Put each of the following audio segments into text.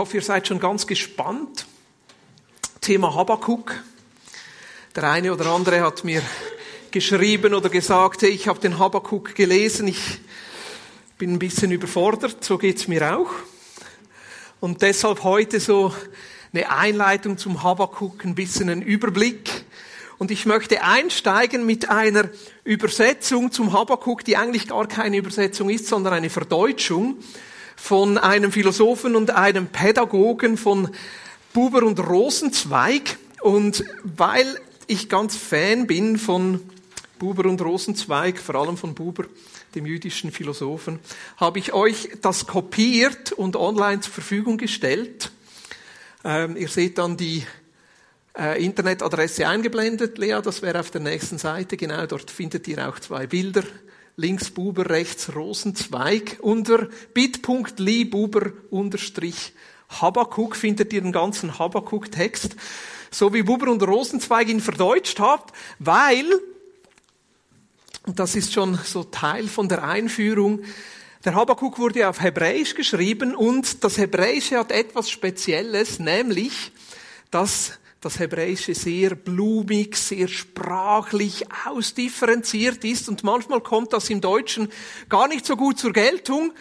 Hoffe, ihr seid schon ganz gespannt. Thema Habakuk. Der eine oder andere hat mir geschrieben oder gesagt, hey, ich habe den Habakuk gelesen, ich bin ein bisschen überfordert, so geht's mir auch. Und deshalb heute so eine Einleitung zum Habakuk, ein bisschen ein Überblick. Und ich möchte einsteigen mit einer Übersetzung zum Habakuk, die eigentlich gar keine Übersetzung ist, sondern eine Verdeutschung von einem Philosophen und einem Pädagogen von Buber und Rosenzweig. Und weil ich ganz Fan bin von Buber und Rosenzweig, vor allem von Buber, dem jüdischen Philosophen, habe ich euch das kopiert und online zur Verfügung gestellt. Ähm, ihr seht dann die äh, Internetadresse eingeblendet, Lea, das wäre auf der nächsten Seite, genau, dort findet ihr auch zwei Bilder links Buber, rechts Rosenzweig. Unter bit.ly Buber unterstrich Habakuk findet ihr den ganzen Habakuk-Text, so wie Buber und Rosenzweig ihn verdeutscht habt, weil, und das ist schon so Teil von der Einführung, der Habakuk wurde auf Hebräisch geschrieben und das Hebräische hat etwas Spezielles, nämlich, dass das Hebräische sehr blumig, sehr sprachlich ausdifferenziert ist und manchmal kommt das im Deutschen gar nicht so gut zur Geltung.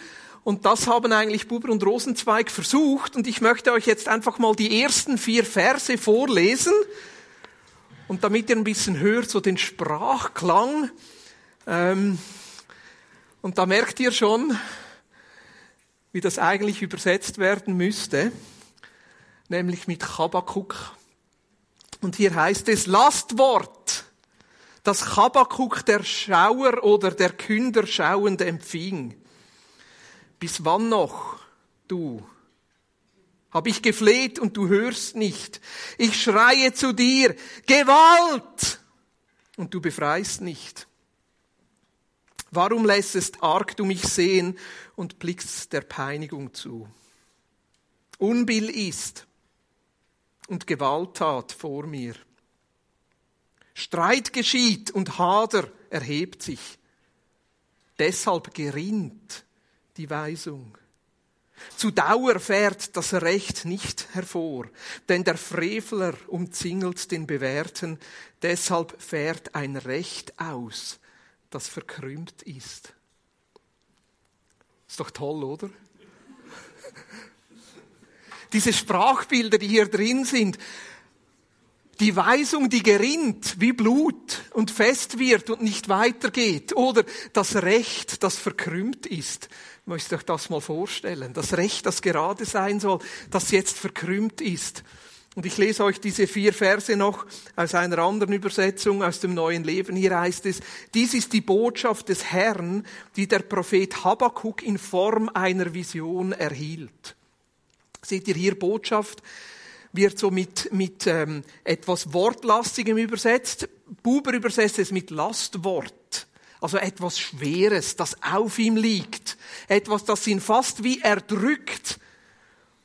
Und das haben eigentlich Buber und Rosenzweig versucht. Und ich möchte euch jetzt einfach mal die ersten vier Verse vorlesen. Und damit ihr ein bisschen hört, so den Sprachklang. Ähm, und da merkt ihr schon, wie das eigentlich übersetzt werden müsste. Nämlich mit Chabakuk und hier heißt es Lastwort, das Chabakuk der Schauer oder der Künder schauend empfing. Bis wann noch, du? Hab ich gefleht und du hörst nicht. Ich schreie zu dir, Gewalt! Und du befreist nicht. Warum lässest arg du mich sehen und blickst der Peinigung zu? Unbill ist, und Gewalttat vor mir. Streit geschieht und Hader erhebt sich. Deshalb gerinnt die Weisung. Zu Dauer fährt das Recht nicht hervor, denn der Frevler umzingelt den Bewährten, deshalb fährt ein Recht aus, das verkrümmt ist. Ist doch toll, oder? Diese Sprachbilder, die hier drin sind, die Weisung, die gerinnt wie Blut und fest wird und nicht weitergeht. Oder das Recht, das verkrümmt ist. Müsst ihr euch das mal vorstellen. Das Recht, das gerade sein soll, das jetzt verkrümmt ist. Und ich lese euch diese vier Verse noch aus einer anderen Übersetzung, aus dem neuen Leben. Hier heißt es, dies ist die Botschaft des Herrn, die der Prophet Habakkuk in Form einer Vision erhielt. Seht ihr hier Botschaft? wird so mit, mit ähm, etwas Wortlastigem übersetzt. Buber übersetzt es mit Lastwort. Also etwas Schweres, das auf ihm liegt. Etwas, das ihn fast wie erdrückt.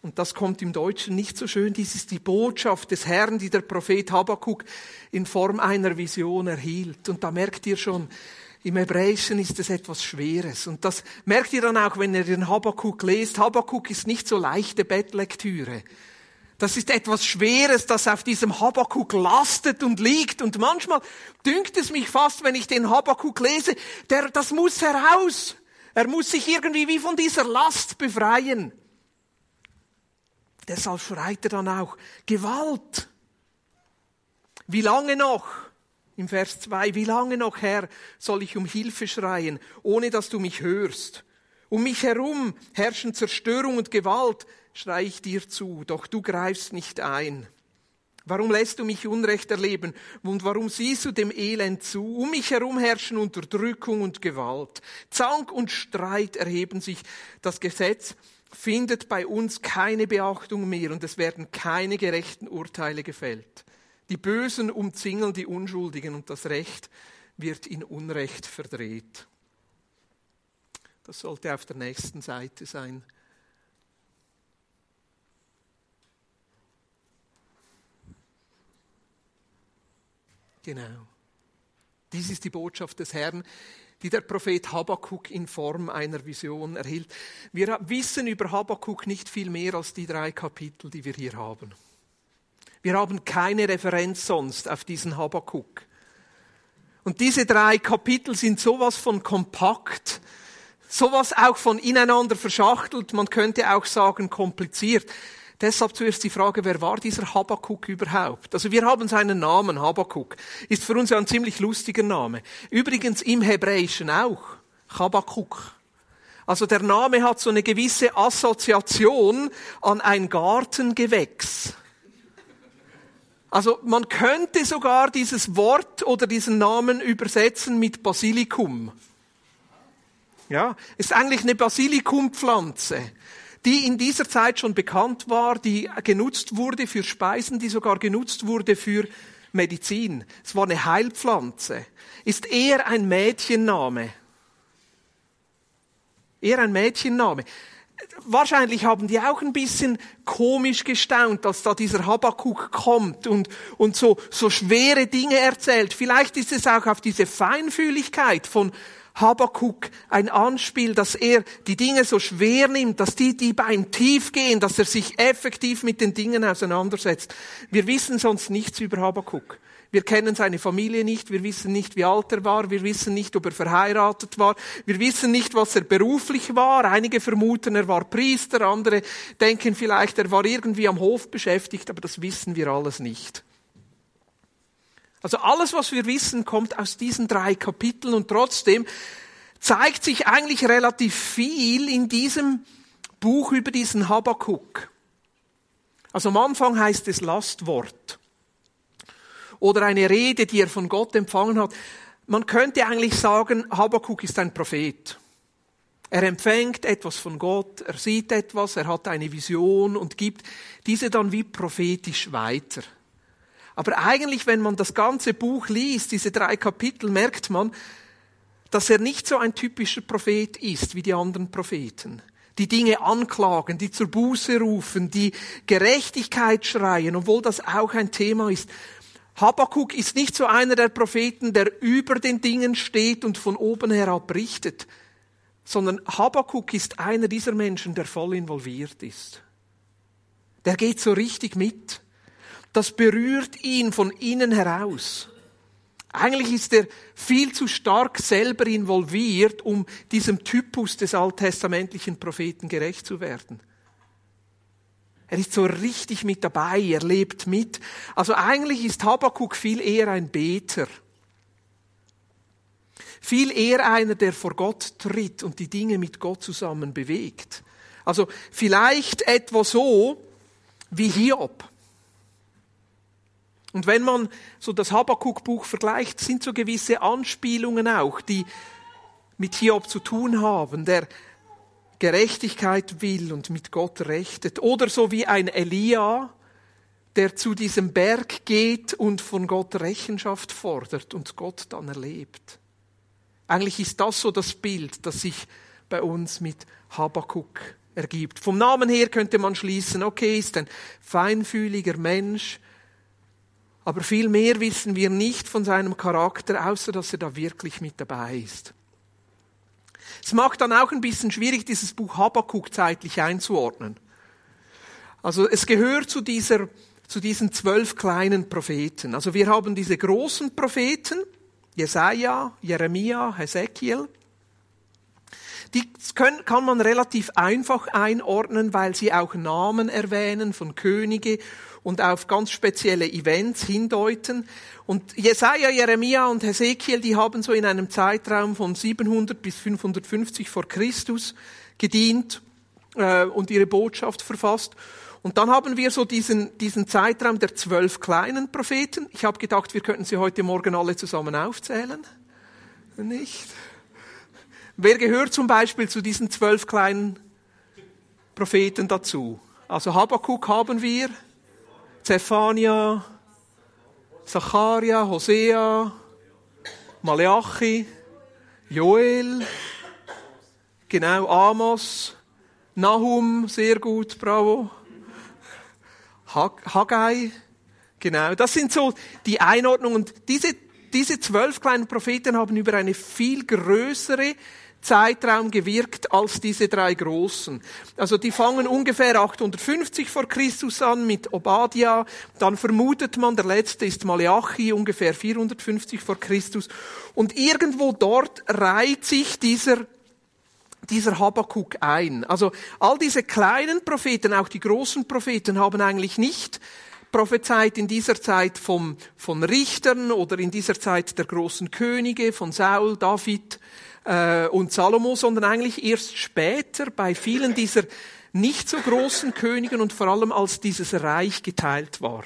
Und das kommt im Deutschen nicht so schön. Dies ist die Botschaft des Herrn, die der Prophet Habakkuk in Form einer Vision erhielt. Und da merkt ihr schon, im Hebräischen ist es etwas Schweres. Und das merkt ihr dann auch, wenn ihr den Habakkuk lest. Habakkuk ist nicht so leichte Bettlektüre. Das ist etwas Schweres, das auf diesem Habakkuk lastet und liegt. Und manchmal dünkt es mich fast, wenn ich den Habakkuk lese, der, das muss heraus. Er muss sich irgendwie wie von dieser Last befreien. Deshalb schreit er dann auch, Gewalt. Wie lange noch? Im Vers 2, wie lange noch, Herr, soll ich um Hilfe schreien, ohne dass du mich hörst? Um mich herum herrschen Zerstörung und Gewalt, schrei ich dir zu, doch du greifst nicht ein. Warum lässt du mich Unrecht erleben und warum siehst du dem Elend zu? Um mich herum herrschen Unterdrückung und Gewalt. Zank und Streit erheben sich. Das Gesetz findet bei uns keine Beachtung mehr und es werden keine gerechten Urteile gefällt. Die Bösen umzingeln die Unschuldigen und das Recht wird in Unrecht verdreht. Das sollte auf der nächsten Seite sein. Genau. Dies ist die Botschaft des Herrn, die der Prophet Habakkuk in Form einer Vision erhielt. Wir wissen über Habakkuk nicht viel mehr als die drei Kapitel, die wir hier haben. Wir haben keine Referenz sonst auf diesen Habakkuk. Und diese drei Kapitel sind sowas von kompakt, sowas auch von ineinander verschachtelt, man könnte auch sagen kompliziert. Deshalb zuerst die Frage, wer war dieser Habakuk überhaupt? Also wir haben seinen Namen, Habakuk. Ist für uns ja ein ziemlich lustiger Name. Übrigens im Hebräischen auch. Habakuk. Also der Name hat so eine gewisse Assoziation an ein Gartengewächs. Also man könnte sogar dieses Wort oder diesen Namen übersetzen mit Basilikum. Ja, ist eigentlich eine Basilikumpflanze die in dieser Zeit schon bekannt war, die genutzt wurde für Speisen, die sogar genutzt wurde für Medizin. Es war eine Heilpflanze. Ist eher ein Mädchenname. Eher ein Mädchenname. Wahrscheinlich haben die auch ein bisschen komisch gestaunt, dass da dieser Habakuk kommt und, und so, so schwere Dinge erzählt. Vielleicht ist es auch auf diese Feinfühligkeit von Habakuk ein Anspiel, dass er die Dinge so schwer nimmt, dass die, die bei ihm tief gehen, dass er sich effektiv mit den Dingen auseinandersetzt. Wir wissen sonst nichts über Habakuk. Wir kennen seine Familie nicht, wir wissen nicht, wie alt er war, wir wissen nicht, ob er verheiratet war, wir wissen nicht, was er beruflich war. Einige vermuten, er war Priester, andere denken vielleicht, er war irgendwie am Hof beschäftigt, aber das wissen wir alles nicht. Also alles, was wir wissen, kommt aus diesen drei Kapiteln und trotzdem zeigt sich eigentlich relativ viel in diesem Buch über diesen Habakuk. Also am Anfang heißt es Lastwort oder eine Rede, die er von Gott empfangen hat. Man könnte eigentlich sagen, Habakuk ist ein Prophet. Er empfängt etwas von Gott, er sieht etwas, er hat eine Vision und gibt diese dann wie prophetisch weiter. Aber eigentlich, wenn man das ganze Buch liest, diese drei Kapitel, merkt man, dass er nicht so ein typischer Prophet ist wie die anderen Propheten. Die Dinge anklagen, die zur Buße rufen, die Gerechtigkeit schreien, obwohl das auch ein Thema ist. Habakkuk ist nicht so einer der Propheten, der über den Dingen steht und von oben herab richtet, sondern Habakkuk ist einer dieser Menschen, der voll involviert ist. Der geht so richtig mit das berührt ihn von innen heraus. Eigentlich ist er viel zu stark selber involviert, um diesem Typus des alttestamentlichen Propheten gerecht zu werden. Er ist so richtig mit dabei, er lebt mit. Also eigentlich ist Habakkuk viel eher ein Beter. Viel eher einer, der vor Gott tritt und die Dinge mit Gott zusammen bewegt. Also vielleicht etwa so wie Hiob. Und wenn man so das Habakkuk-Buch vergleicht, sind so gewisse Anspielungen auch, die mit Hiob zu tun haben, der Gerechtigkeit will und mit Gott rechtet. Oder so wie ein Elia, der zu diesem Berg geht und von Gott Rechenschaft fordert und Gott dann erlebt. Eigentlich ist das so das Bild, das sich bei uns mit Habakkuk ergibt. Vom Namen her könnte man schließen, okay, ist ein feinfühliger Mensch, aber viel mehr wissen wir nicht von seinem Charakter, außer dass er da wirklich mit dabei ist. Es macht dann auch ein bisschen schwierig, dieses Buch Habakkuk zeitlich einzuordnen. Also es gehört zu dieser, zu diesen zwölf kleinen Propheten. Also wir haben diese großen Propheten, Jesaja, Jeremia, Hesekiel. Die können, kann man relativ einfach einordnen, weil sie auch Namen erwähnen von Könige und auf ganz spezielle Events hindeuten. Und Jesaja, Jeremia und Hesekiel, die haben so in einem Zeitraum von 700 bis 550 vor Christus gedient äh, und ihre Botschaft verfasst. Und dann haben wir so diesen, diesen Zeitraum der zwölf kleinen Propheten. Ich habe gedacht, wir könnten sie heute Morgen alle zusammen aufzählen. Nicht? Wer gehört zum Beispiel zu diesen zwölf kleinen Propheten dazu? Also Habakkuk haben wir, Zephania, Zacharia, Hosea, Malachi, Joel, genau, Amos, Nahum, sehr gut, bravo. Haggai, genau, das sind so die Einordnungen. Und diese diese zwölf kleinen Propheten haben über eine viel größere Zeitraum gewirkt als diese drei großen. Also die fangen ungefähr 850 vor Christus an mit Obadiah, dann vermutet man, der letzte ist Malachi, ungefähr 450 vor Christus. Und irgendwo dort reiht sich dieser dieser Habakkuk ein. Also all diese kleinen Propheten, auch die großen Propheten haben eigentlich nicht prophezeit in dieser Zeit vom, von Richtern oder in dieser Zeit der großen Könige, von Saul, David, äh, und Salomo, sondern eigentlich erst später bei vielen dieser nicht so großen Königen und vor allem als dieses Reich geteilt war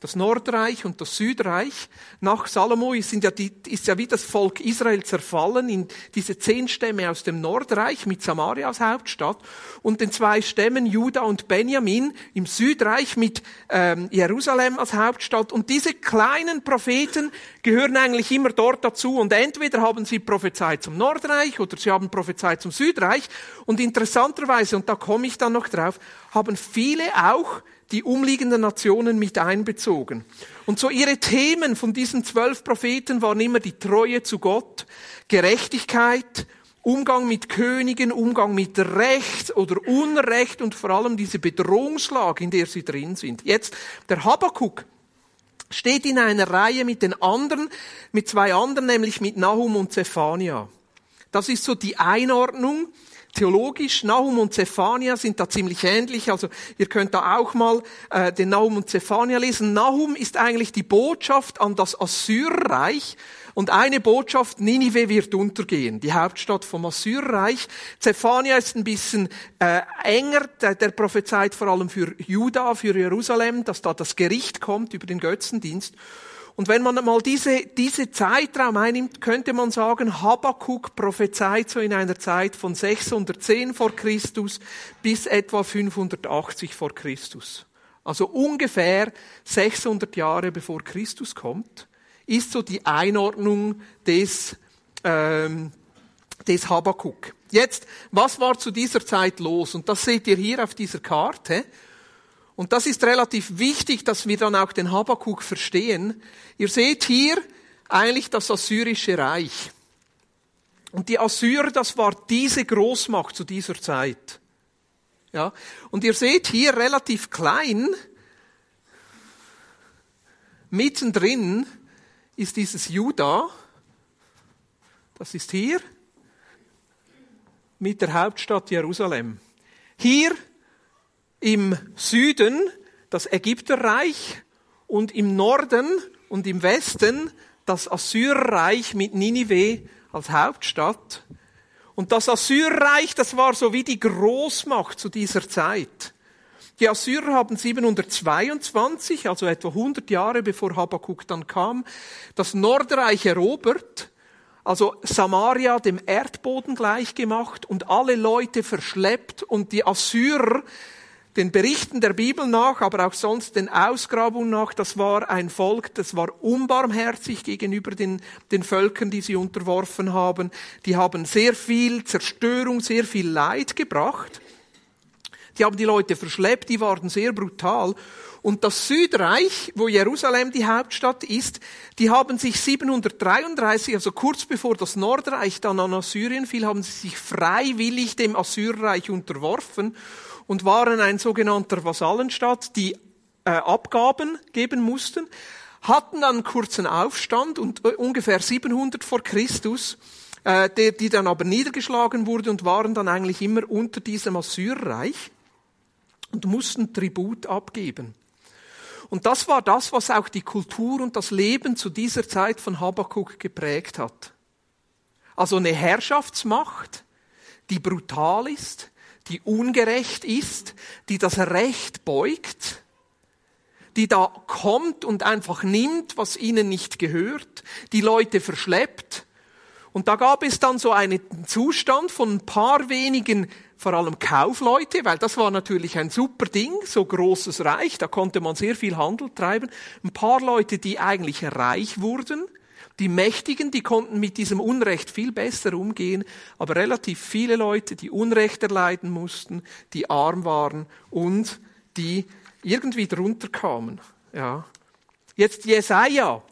das Nordreich und das Südreich. Nach Salomo sind ja die, ist ja wie das Volk Israel zerfallen in diese zehn Stämme aus dem Nordreich mit Samaria als Hauptstadt und den zwei Stämmen Juda und Benjamin im Südreich mit ähm, Jerusalem als Hauptstadt. Und diese kleinen Propheten gehören eigentlich immer dort dazu und entweder haben sie Prophezeit zum Nordreich oder sie haben Prophezeit zum Südreich. Und interessanterweise, und da komme ich dann noch drauf, haben viele auch die umliegenden Nationen mit einbezogen. Und so ihre Themen von diesen zwölf Propheten waren immer die Treue zu Gott, Gerechtigkeit, Umgang mit Königen, Umgang mit Recht oder Unrecht und vor allem diese Bedrohungslage, in der sie drin sind. Jetzt, der Habakkuk steht in einer Reihe mit den anderen, mit zwei anderen, nämlich mit Nahum und Zephania. Das ist so die Einordnung theologisch. Nahum und Zephania sind da ziemlich ähnlich. Also ihr könnt da auch mal äh, den Nahum und Zephania lesen. Nahum ist eigentlich die Botschaft an das Assyrreich. Und eine Botschaft, Ninive wird untergehen, die Hauptstadt vom Assyrreich. Zephania ist ein bisschen äh, enger, der, der prophezeit vor allem für Juda, für Jerusalem, dass da das Gericht kommt über den Götzendienst. Und wenn man mal diese, diese Zeitraum einnimmt, könnte man sagen, Habakkuk prophezeit so in einer Zeit von 610 vor Christus bis etwa 580 vor Christus. Also ungefähr 600 Jahre bevor Christus kommt, ist so die Einordnung des, ähm, des Habakkuk. Jetzt, was war zu dieser Zeit los? Und das seht ihr hier auf dieser Karte. Und das ist relativ wichtig, dass wir dann auch den Habakkuk verstehen. Ihr seht hier eigentlich das assyrische Reich. Und die Assyrer, das war diese Großmacht zu dieser Zeit. Ja. Und ihr seht hier relativ klein, mittendrin ist dieses Juda. Das ist hier mit der Hauptstadt Jerusalem. Hier im Süden das Ägypterreich und im Norden und im Westen das Assyrreich mit Ninive als Hauptstadt. Und das Assyrreich, das war so wie die Großmacht zu dieser Zeit. Die Assyrer haben 722, also etwa 100 Jahre bevor Habakkuk dann kam, das Nordreich erobert, also Samaria dem Erdboden gleichgemacht und alle Leute verschleppt und die Assyrer den Berichten der Bibel nach, aber auch sonst den Ausgrabungen nach, das war ein Volk, das war unbarmherzig gegenüber den, den Völkern, die sie unterworfen haben. Die haben sehr viel Zerstörung, sehr viel Leid gebracht. Die haben die Leute verschleppt, die waren sehr brutal. Und das Südreich, wo Jerusalem die Hauptstadt ist, die haben sich 733, also kurz bevor das Nordreich dann an Assyrien fiel, haben sie sich freiwillig dem Assyrreich unterworfen und waren ein sogenannter Vasallenstaat, die äh, Abgaben geben mussten, hatten dann einen kurzen Aufstand und äh, ungefähr 700 vor Christus, äh, der, die dann aber niedergeschlagen wurde und waren dann eigentlich immer unter diesem Assyrreich und mussten Tribut abgeben. Und das war das, was auch die Kultur und das Leben zu dieser Zeit von Habakkuk geprägt hat. Also eine Herrschaftsmacht, die brutal ist, die ungerecht ist, die das Recht beugt, die da kommt und einfach nimmt, was ihnen nicht gehört, die Leute verschleppt. Und da gab es dann so einen Zustand von ein paar wenigen, vor allem Kaufleute, weil das war natürlich ein super Ding, so großes Reich, da konnte man sehr viel Handel treiben. Ein paar Leute, die eigentlich reich wurden, die Mächtigen, die konnten mit diesem Unrecht viel besser umgehen, aber relativ viele Leute, die Unrecht erleiden mussten, die arm waren und die irgendwie drunter kamen. Ja. Jetzt Jesaja,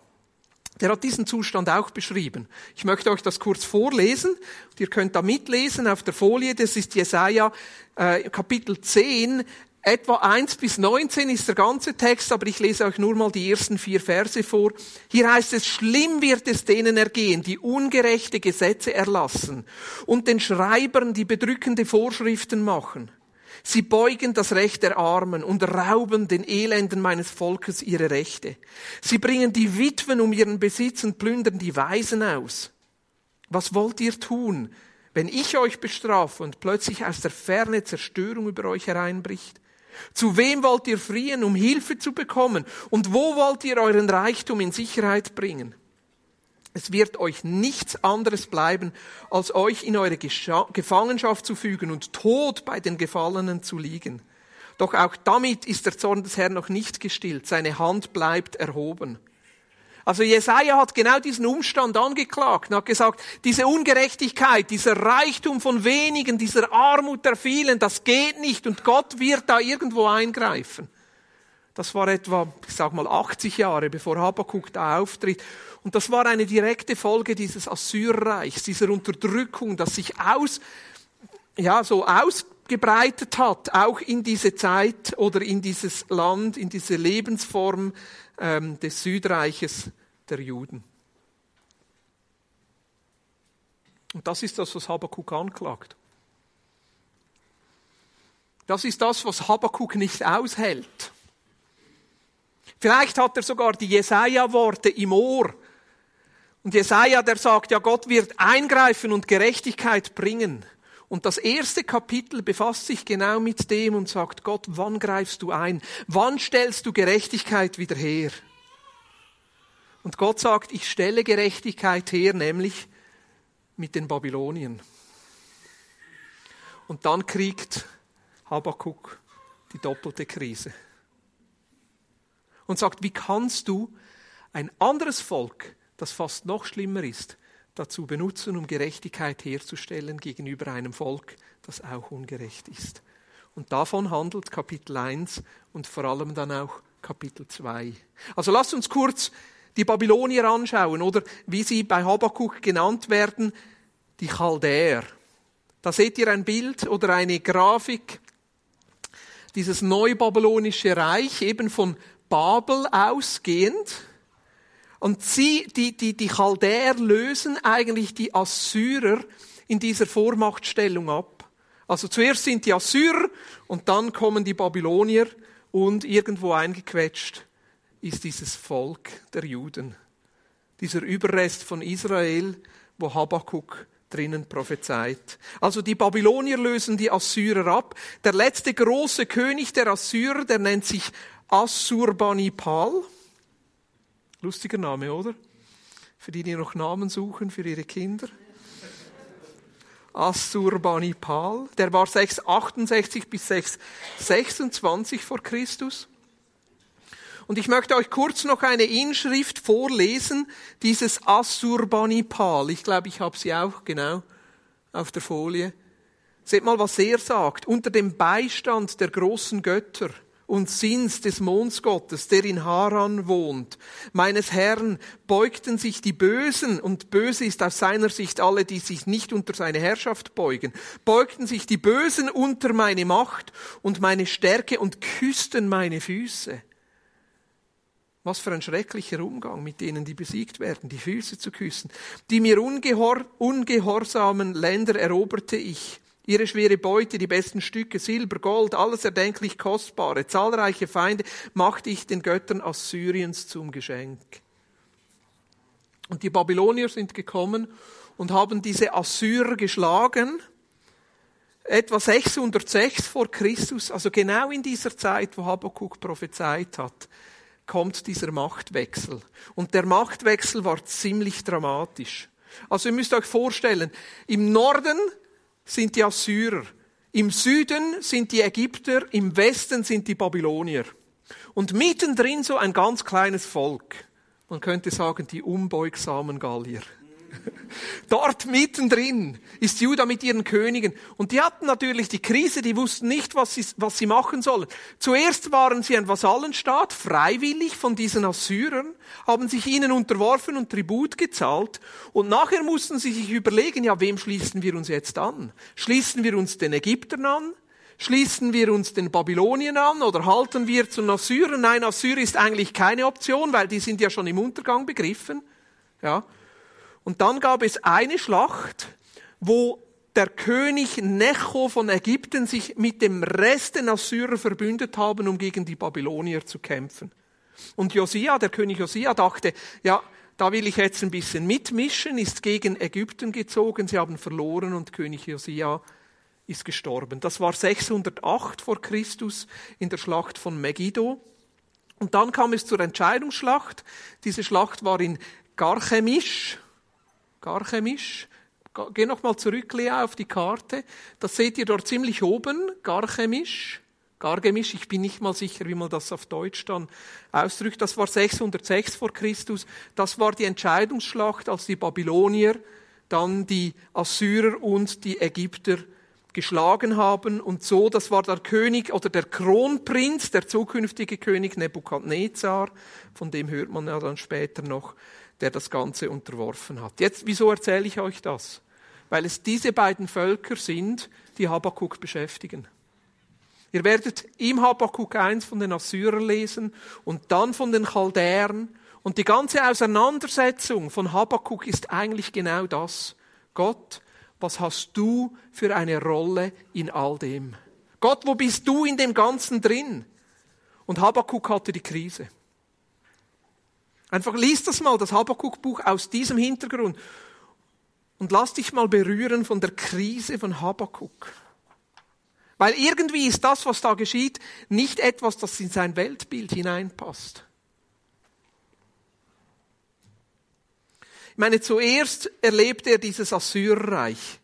der hat diesen Zustand auch beschrieben. Ich möchte euch das kurz vorlesen. Ihr könnt da mitlesen auf der Folie. Das ist Jesaja äh, Kapitel 10. Etwa 1 bis 19 ist der ganze Text, aber ich lese euch nur mal die ersten vier Verse vor. Hier heißt es, schlimm wird es denen ergehen, die ungerechte Gesetze erlassen und den Schreibern die bedrückende Vorschriften machen. Sie beugen das Recht der Armen und rauben den Elenden meines Volkes ihre Rechte. Sie bringen die Witwen um ihren Besitz und plündern die Weisen aus. Was wollt ihr tun, wenn ich euch bestrafe und plötzlich aus der Ferne Zerstörung über euch hereinbricht? Zu wem wollt ihr fliehen, um Hilfe zu bekommen? Und wo wollt ihr euren Reichtum in Sicherheit bringen? Es wird euch nichts anderes bleiben, als euch in eure Gefangenschaft zu fügen und tot bei den Gefallenen zu liegen. Doch auch damit ist der Zorn des Herrn noch nicht gestillt. Seine Hand bleibt erhoben. Also Jesaja hat genau diesen Umstand angeklagt und hat gesagt, diese Ungerechtigkeit, dieser Reichtum von wenigen, dieser Armut der vielen, das geht nicht und Gott wird da irgendwo eingreifen. Das war etwa, ich sag mal, 80 Jahre, bevor Habakkuk da auftritt. Und das war eine direkte Folge dieses Assyrreichs, dieser Unterdrückung, das sich aus, ja, so ausgebreitet hat, auch in diese Zeit oder in dieses Land, in diese Lebensform ähm, des Südreiches der Juden. Und das ist das, was Habakkuk anklagt. Das ist das, was Habakkuk nicht aushält. Vielleicht hat er sogar die Jesaja-Worte im Ohr, und Jesaja, der sagt, ja, Gott wird eingreifen und Gerechtigkeit bringen. Und das erste Kapitel befasst sich genau mit dem und sagt, Gott, wann greifst du ein? Wann stellst du Gerechtigkeit wieder her? Und Gott sagt, ich stelle Gerechtigkeit her, nämlich mit den Babylonien. Und dann kriegt Habakkuk die doppelte Krise. Und sagt, wie kannst du ein anderes Volk das fast noch schlimmer ist, dazu benutzen, um Gerechtigkeit herzustellen gegenüber einem Volk, das auch ungerecht ist. Und davon handelt Kapitel 1 und vor allem dann auch Kapitel 2. Also lasst uns kurz die Babylonier anschauen oder wie sie bei Habakkuk genannt werden, die Chaldäer. Da seht ihr ein Bild oder eine Grafik, dieses neubabylonische Reich eben von Babel ausgehend und sie, die, die, die Chaldäer lösen eigentlich die Assyrer in dieser Vormachtstellung ab. Also zuerst sind die Assyrer und dann kommen die Babylonier und irgendwo eingequetscht ist dieses Volk der Juden. Dieser Überrest von Israel, wo Habakkuk drinnen prophezeit. Also die Babylonier lösen die Assyrer ab. Der letzte große König der Assyrer, der nennt sich Assurbanipal. Lustiger Name, oder? Für die, die noch Namen suchen für ihre Kinder. Assurbanipal, der war 668 bis 626 vor Christus. Und ich möchte euch kurz noch eine Inschrift vorlesen, dieses Assurbanipal. Ich glaube, ich habe sie auch genau auf der Folie. Seht mal, was er sagt. Unter dem Beistand der großen Götter und Sinns des Mondsgottes, der in Haran wohnt. Meines Herrn beugten sich die Bösen, und böse ist aus seiner Sicht alle, die sich nicht unter seine Herrschaft beugen, beugten sich die Bösen unter meine Macht und meine Stärke und küssten meine Füße. Was für ein schrecklicher Umgang mit denen, die besiegt werden, die Füße zu küssen. Die mir ungehor ungehorsamen Länder eroberte ich Ihre schwere Beute, die besten Stücke, Silber, Gold, alles erdenklich Kostbare, zahlreiche Feinde machte ich den Göttern Assyriens zum Geschenk. Und die Babylonier sind gekommen und haben diese Assyrer geschlagen, etwa 606 vor Christus, also genau in dieser Zeit, wo Habakkuk prophezeit hat, kommt dieser Machtwechsel. Und der Machtwechsel war ziemlich dramatisch. Also ihr müsst euch vorstellen, im Norden sind die Assyrer. Im Süden sind die Ägypter, im Westen sind die Babylonier. Und mittendrin so ein ganz kleines Volk. Man könnte sagen, die unbeugsamen Gallier. Dort mittendrin ist Juda mit ihren Königen. Und die hatten natürlich die Krise, die wussten nicht, was sie, was sie machen sollen. Zuerst waren sie ein Vasallenstaat, freiwillig von diesen Assyrern, haben sich ihnen unterworfen und Tribut gezahlt. Und nachher mussten sie sich überlegen, ja, wem schließen wir uns jetzt an? Schließen wir uns den Ägyptern an? Schließen wir uns den Babylonien an oder halten wir zu Assyrern? Nein, Assyrer ist eigentlich keine Option, weil die sind ja schon im Untergang begriffen. Ja. Und dann gab es eine Schlacht, wo der König Necho von Ägypten sich mit dem Rest der Assyrer verbündet haben, um gegen die Babylonier zu kämpfen. Und Josia, der König Josia, dachte, ja, da will ich jetzt ein bisschen mitmischen, ist gegen Ägypten gezogen, sie haben verloren und König Josia ist gestorben. Das war 608 vor Christus in der Schlacht von Megiddo. Und dann kam es zur Entscheidungsschlacht. Diese Schlacht war in Garchemisch. Garchemisch. Geh noch mal zurück, Lea, auf die Karte. Das seht ihr dort ziemlich oben. Garchemisch. Gargemisch, ich bin nicht mal sicher, wie man das auf Deutsch dann ausdrückt. Das war 606 vor Christus. Das war die Entscheidungsschlacht, als die Babylonier dann die Assyrer und die Ägypter geschlagen haben und so, das war der König oder der Kronprinz, der zukünftige König Nebukadnezar, von dem hört man ja dann später noch, der das Ganze unterworfen hat. Jetzt, wieso erzähle ich euch das? Weil es diese beiden Völker sind, die Habakkuk beschäftigen. Ihr werdet im Habakkuk 1 von den Assyrern lesen und dann von den Chaldäern. Und die ganze Auseinandersetzung von Habakkuk ist eigentlich genau das. Gott was hast du für eine Rolle in all dem? Gott, wo bist du in dem Ganzen drin? Und Habakkuk hatte die Krise. Einfach lies das mal, das Habakkuk-Buch aus diesem Hintergrund und lass dich mal berühren von der Krise von Habakkuk. Weil irgendwie ist das, was da geschieht, nicht etwas, das in sein Weltbild hineinpasst. Ich meine, zuerst erlebt er dieses Assyrreich,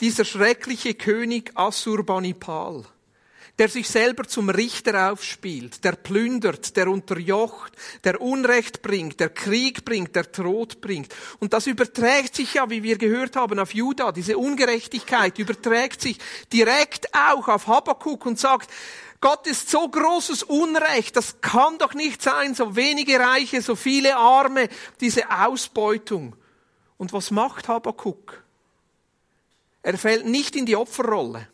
dieser schreckliche König Assurbanipal, der sich selber zum Richter aufspielt, der plündert, der unterjocht, der Unrecht bringt, der Krieg bringt, der Tod bringt. Und das überträgt sich ja, wie wir gehört haben, auf Juda. Diese Ungerechtigkeit überträgt sich direkt auch auf Habakkuk und sagt, Gott ist so großes Unrecht, das kann doch nicht sein, so wenige Reiche, so viele Arme, diese Ausbeutung. Und was macht Habakkuk? Er fällt nicht in die Opferrolle.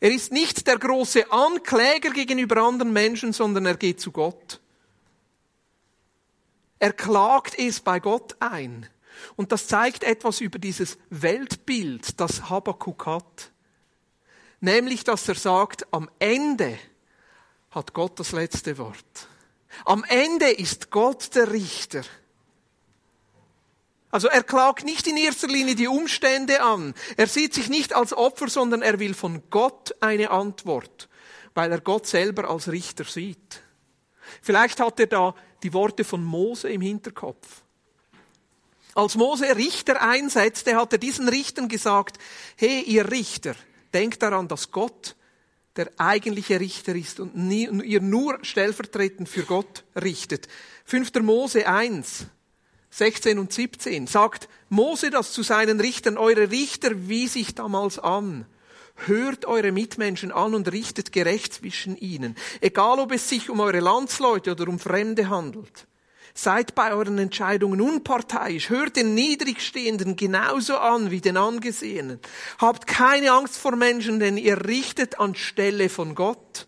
Er ist nicht der große Ankläger gegenüber anderen Menschen, sondern er geht zu Gott. Er klagt es bei Gott ein. Und das zeigt etwas über dieses Weltbild, das Habakkuk hat. Nämlich, dass er sagt, am Ende hat Gott das letzte Wort. Am Ende ist Gott der Richter. Also er klagt nicht in erster Linie die Umstände an. Er sieht sich nicht als Opfer, sondern er will von Gott eine Antwort, weil er Gott selber als Richter sieht. Vielleicht hat er da die Worte von Mose im Hinterkopf. Als Mose Richter einsetzte, hat er diesen Richtern gesagt, hey ihr Richter, Denkt daran, dass Gott der eigentliche Richter ist und ihr nur stellvertretend für Gott richtet. 5. Mose 1, 16 und 17 sagt Mose das zu seinen Richtern, eure Richter wies ich damals an. Hört eure Mitmenschen an und richtet gerecht zwischen ihnen, egal ob es sich um eure Landsleute oder um Fremde handelt. Seid bei euren Entscheidungen unparteiisch. Hört den Niedrigstehenden genauso an wie den Angesehenen. Habt keine Angst vor Menschen, denn ihr richtet anstelle von Gott.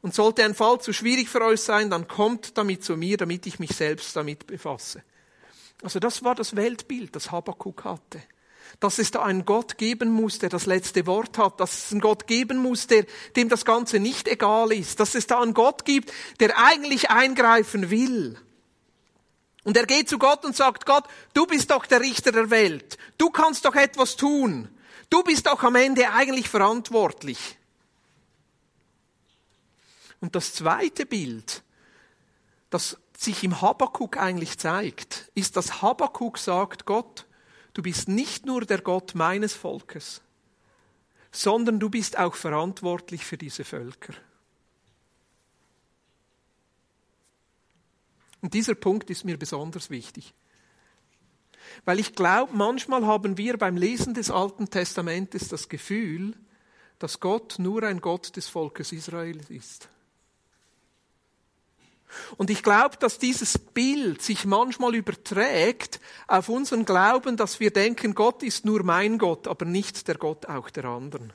Und sollte ein Fall zu schwierig für euch sein, dann kommt damit zu mir, damit ich mich selbst damit befasse. Also das war das Weltbild, das Habakkuk hatte. Dass es da einen Gott geben muss, der das letzte Wort hat, dass es einen Gott geben muss, der, dem das Ganze nicht egal ist, dass es da einen Gott gibt, der eigentlich eingreifen will. Und er geht zu Gott und sagt, Gott, du bist doch der Richter der Welt. Du kannst doch etwas tun. Du bist doch am Ende eigentlich verantwortlich. Und das zweite Bild, das sich im Habakkuk eigentlich zeigt, ist, dass Habakkuk sagt, Gott, du bist nicht nur der Gott meines Volkes, sondern du bist auch verantwortlich für diese Völker. Und dieser Punkt ist mir besonders wichtig. Weil ich glaube, manchmal haben wir beim Lesen des Alten Testamentes das Gefühl, dass Gott nur ein Gott des Volkes Israel ist. Und ich glaube, dass dieses Bild sich manchmal überträgt auf unseren Glauben, dass wir denken, Gott ist nur mein Gott, aber nicht der Gott auch der anderen.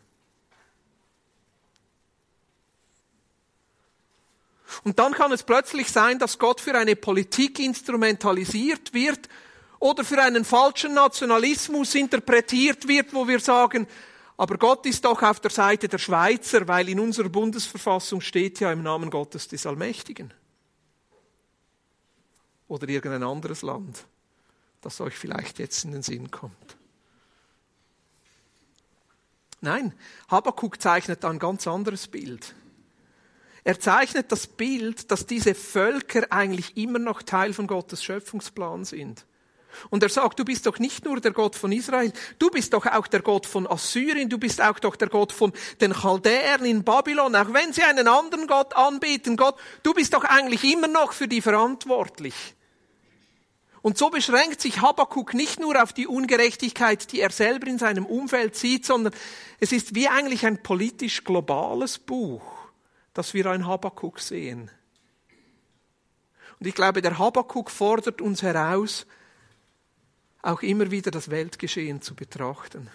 Und dann kann es plötzlich sein, dass Gott für eine Politik instrumentalisiert wird oder für einen falschen Nationalismus interpretiert wird, wo wir sagen, aber Gott ist doch auf der Seite der Schweizer, weil in unserer Bundesverfassung steht ja im Namen Gottes des Allmächtigen. Oder irgendein anderes Land, das euch vielleicht jetzt in den Sinn kommt. Nein, Habakkuk zeichnet ein ganz anderes Bild. Er zeichnet das Bild, dass diese Völker eigentlich immer noch Teil von Gottes Schöpfungsplan sind. Und er sagt, du bist doch nicht nur der Gott von Israel, du bist doch auch der Gott von Assyrien, du bist auch doch der Gott von den Chaldäern in Babylon, auch wenn sie einen anderen Gott anbeten, Gott, du bist doch eigentlich immer noch für die verantwortlich. Und so beschränkt sich Habakkuk nicht nur auf die Ungerechtigkeit, die er selber in seinem Umfeld sieht, sondern es ist wie eigentlich ein politisch globales Buch dass wir ein Habakuk sehen. Und ich glaube, der Habakuk fordert uns heraus, auch immer wieder das Weltgeschehen zu betrachten.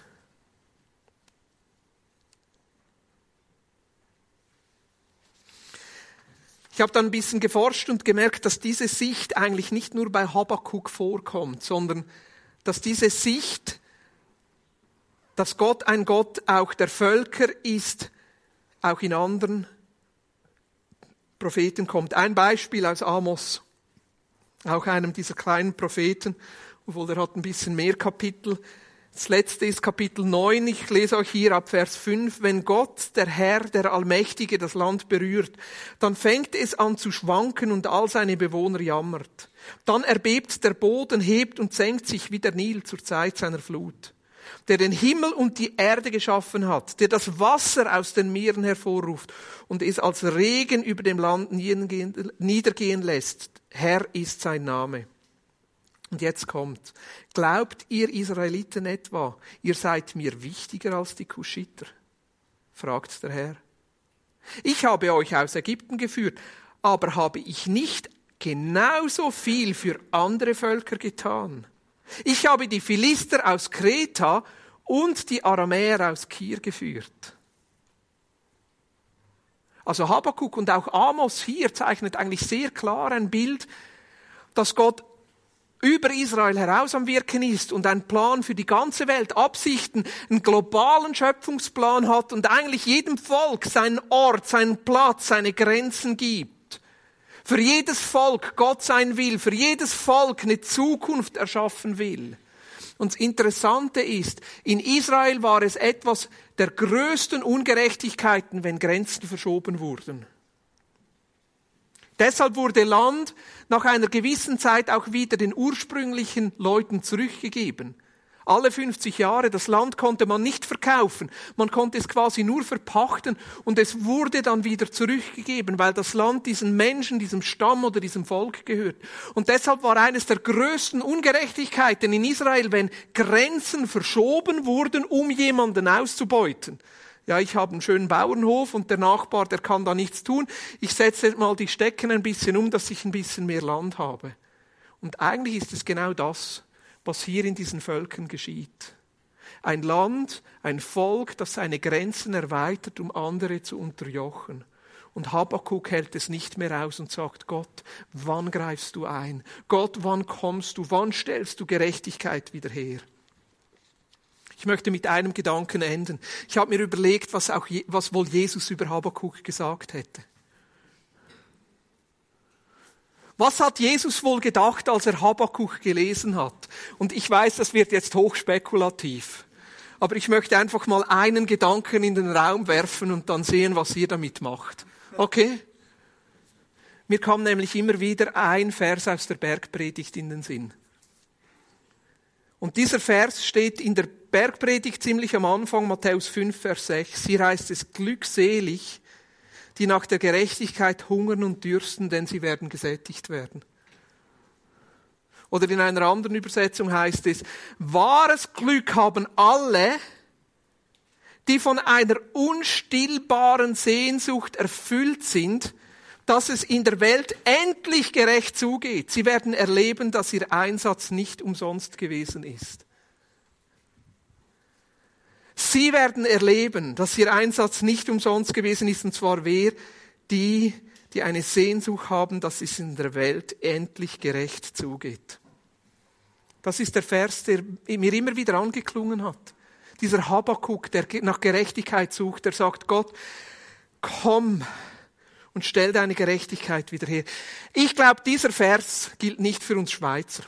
Ich habe dann ein bisschen geforscht und gemerkt, dass diese Sicht eigentlich nicht nur bei Habakuk vorkommt, sondern dass diese Sicht, dass Gott ein Gott auch der Völker ist, auch in anderen Propheten kommt. Ein Beispiel aus Amos, auch einem dieser kleinen Propheten, obwohl der hat ein bisschen mehr Kapitel. Das letzte ist Kapitel 9. Ich lese euch hier ab Vers 5. Wenn Gott, der Herr, der Allmächtige, das Land berührt, dann fängt es an zu schwanken und all seine Bewohner jammert. Dann erbebt der Boden, hebt und senkt sich wie der Nil zur Zeit seiner Flut der den Himmel und die Erde geschaffen hat, der das Wasser aus den Meeren hervorruft und es als Regen über dem Land niedergehen lässt. Herr ist sein Name. Und jetzt kommt. Glaubt ihr Israeliten etwa, ihr seid mir wichtiger als die Kuschiter? fragt der Herr. Ich habe euch aus Ägypten geführt, aber habe ich nicht genauso viel für andere Völker getan? Ich habe die Philister aus Kreta und die Aramäer aus Kir geführt. Also Habakkuk und auch Amos hier zeichnet eigentlich sehr klar ein Bild, dass Gott über Israel heraus am Wirken ist und einen Plan für die ganze Welt, Absichten, einen globalen Schöpfungsplan hat und eigentlich jedem Volk seinen Ort, seinen Platz, seine Grenzen gibt für jedes Volk Gott sein will, für jedes Volk eine Zukunft erschaffen will. Und das Interessante ist, in Israel war es etwas der größten Ungerechtigkeiten, wenn Grenzen verschoben wurden. Deshalb wurde Land nach einer gewissen Zeit auch wieder den ursprünglichen Leuten zurückgegeben alle 50 Jahre. Das Land konnte man nicht verkaufen. Man konnte es quasi nur verpachten und es wurde dann wieder zurückgegeben, weil das Land diesen Menschen, diesem Stamm oder diesem Volk gehört. Und deshalb war eines der größten Ungerechtigkeiten in Israel, wenn Grenzen verschoben wurden, um jemanden auszubeuten. Ja, ich habe einen schönen Bauernhof und der Nachbar, der kann da nichts tun. Ich setze mal die Stecken ein bisschen um, dass ich ein bisschen mehr Land habe. Und eigentlich ist es genau das was hier in diesen Völkern geschieht. Ein Land, ein Volk, das seine Grenzen erweitert, um andere zu unterjochen. Und Habakkuk hält es nicht mehr aus und sagt, Gott, wann greifst du ein? Gott, wann kommst du? Wann stellst du Gerechtigkeit wieder her? Ich möchte mit einem Gedanken enden. Ich habe mir überlegt, was, auch, was wohl Jesus über Habakkuk gesagt hätte. Was hat Jesus wohl gedacht, als er Habakkuk gelesen hat? Und ich weiß, das wird jetzt hochspekulativ. Aber ich möchte einfach mal einen Gedanken in den Raum werfen und dann sehen, was ihr damit macht. Okay? Mir kam nämlich immer wieder ein Vers aus der Bergpredigt in den Sinn. Und dieser Vers steht in der Bergpredigt ziemlich am Anfang, Matthäus 5, Vers 6. Hier heißt es, glückselig, die nach der Gerechtigkeit hungern und dürsten, denn sie werden gesättigt werden. Oder in einer anderen Übersetzung heißt es, wahres Glück haben alle, die von einer unstillbaren Sehnsucht erfüllt sind, dass es in der Welt endlich gerecht zugeht. Sie werden erleben, dass ihr Einsatz nicht umsonst gewesen ist. Sie werden erleben, dass ihr Einsatz nicht umsonst gewesen ist, und zwar wer? Die, die eine Sehnsucht haben, dass es in der Welt endlich gerecht zugeht. Das ist der Vers, der mir immer wieder angeklungen hat. Dieser Habakuk, der nach Gerechtigkeit sucht, der sagt, Gott, komm und stell deine Gerechtigkeit wieder her. Ich glaube, dieser Vers gilt nicht für uns Schweizer.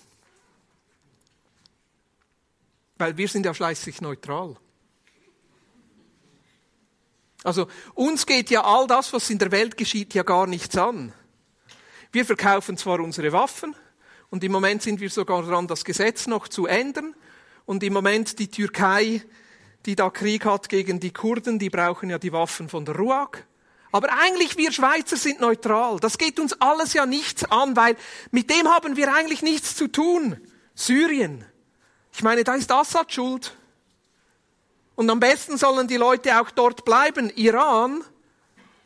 Weil wir sind ja schließlich neutral. Also uns geht ja all das, was in der Welt geschieht, ja gar nichts an. Wir verkaufen zwar unsere Waffen und im Moment sind wir sogar dran, das Gesetz noch zu ändern und im Moment die Türkei, die da Krieg hat gegen die Kurden, die brauchen ja die Waffen von der RUAG. Aber eigentlich wir Schweizer sind neutral. Das geht uns alles ja nichts an, weil mit dem haben wir eigentlich nichts zu tun. Syrien. Ich meine, da ist Assad schuld. Und am besten sollen die Leute auch dort bleiben. Iran,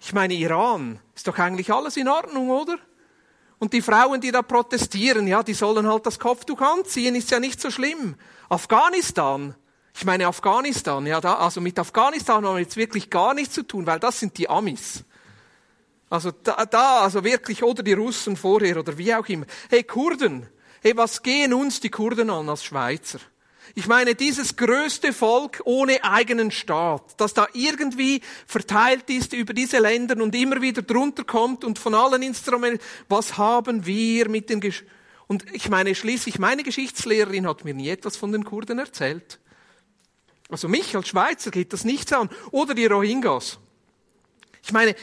ich meine, Iran ist doch eigentlich alles in Ordnung, oder? Und die Frauen, die da protestieren, ja, die sollen halt das Kopftuch anziehen, ist ja nicht so schlimm. Afghanistan, ich meine Afghanistan, ja, da, also mit Afghanistan haben wir jetzt wirklich gar nichts zu tun, weil das sind die Amis. Also da, da, also wirklich, oder die Russen vorher oder wie auch immer. Hey, Kurden, hey, was gehen uns die Kurden an als Schweizer? Ich meine, dieses größte Volk ohne eigenen Staat, das da irgendwie verteilt ist über diese Länder und immer wieder drunter kommt und von allen Instrumenten, was haben wir mit den Gesch und ich meine, schließlich meine Geschichtslehrerin hat mir nie etwas von den Kurden erzählt. Also mich als Schweizer geht das nichts an. Oder die Rohingyas. Ich meine,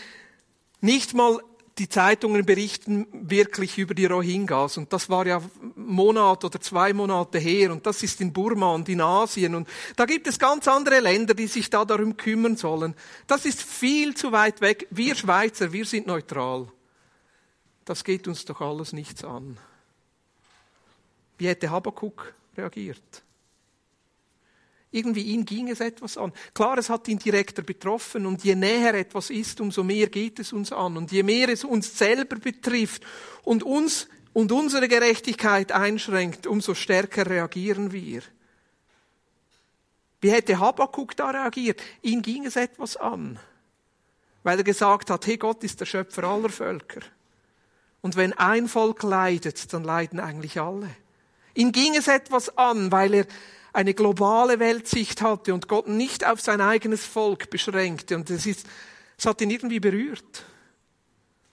nicht mal die Zeitungen berichten wirklich über die Rohingyas und das war ja Monat oder zwei Monate her und das ist in Burma und in Asien und da gibt es ganz andere Länder, die sich da darum kümmern sollen. Das ist viel zu weit weg. Wir Schweizer, wir sind neutral. Das geht uns doch alles nichts an. Wie hätte Habakuk reagiert? Irgendwie ihn ging es etwas an. Klar, es hat ihn direkter betroffen und je näher etwas ist, umso mehr geht es uns an. Und je mehr es uns selber betrifft und uns und unsere Gerechtigkeit einschränkt, umso stärker reagieren wir. Wie hätte Habakkuk da reagiert? Ihn ging es etwas an, weil er gesagt hat, hey, Gott ist der Schöpfer aller Völker. Und wenn ein Volk leidet, dann leiden eigentlich alle. Ihn ging es etwas an, weil er eine globale Weltsicht hatte und Gott nicht auf sein eigenes Volk beschränkte. Und es, ist, es hat ihn irgendwie berührt.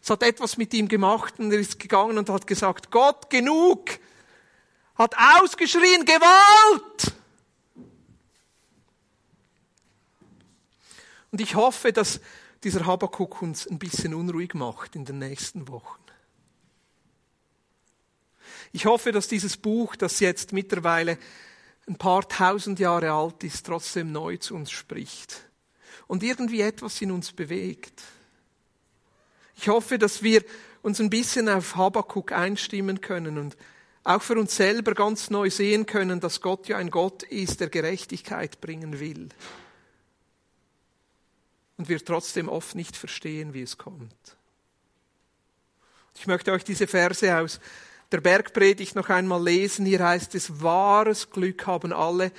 Es hat etwas mit ihm gemacht und er ist gegangen und hat gesagt, Gott, genug! Hat ausgeschrien, Gewalt! Und ich hoffe, dass dieser Habakuk uns ein bisschen unruhig macht in den nächsten Wochen. Ich hoffe, dass dieses Buch, das jetzt mittlerweile ein paar tausend Jahre alt ist, trotzdem neu zu uns spricht und irgendwie etwas in uns bewegt. Ich hoffe, dass wir uns ein bisschen auf Habakuk einstimmen können und auch für uns selber ganz neu sehen können, dass Gott ja ein Gott ist, der Gerechtigkeit bringen will. Und wir trotzdem oft nicht verstehen, wie es kommt. Ich möchte euch diese Verse aus der Bergpredigt noch einmal lesen. Hier heißt es, wahres Glück haben alle,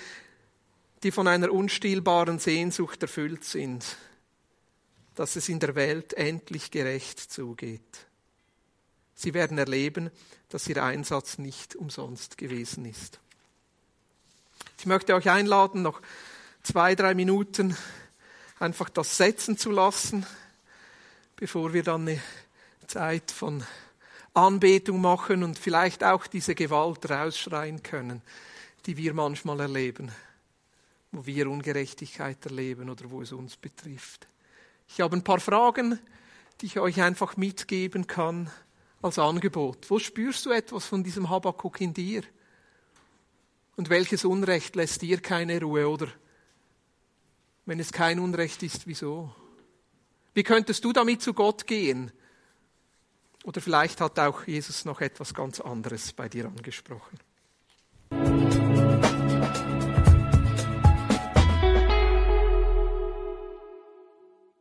die von einer unstillbaren Sehnsucht erfüllt sind, dass es in der Welt endlich gerecht zugeht. Sie werden erleben, dass ihr Einsatz nicht umsonst gewesen ist. Ich möchte euch einladen, noch zwei, drei Minuten einfach das setzen zu lassen, bevor wir dann eine Zeit von Anbetung machen und vielleicht auch diese Gewalt rausschreien können, die wir manchmal erleben, wo wir Ungerechtigkeit erleben oder wo es uns betrifft. Ich habe ein paar Fragen, die ich euch einfach mitgeben kann als Angebot. Wo spürst du etwas von diesem Habakuk in dir? Und welches Unrecht lässt dir keine Ruhe? Oder wenn es kein Unrecht ist, wieso? Wie könntest du damit zu Gott gehen? Oder vielleicht hat auch Jesus noch etwas ganz anderes bei dir angesprochen.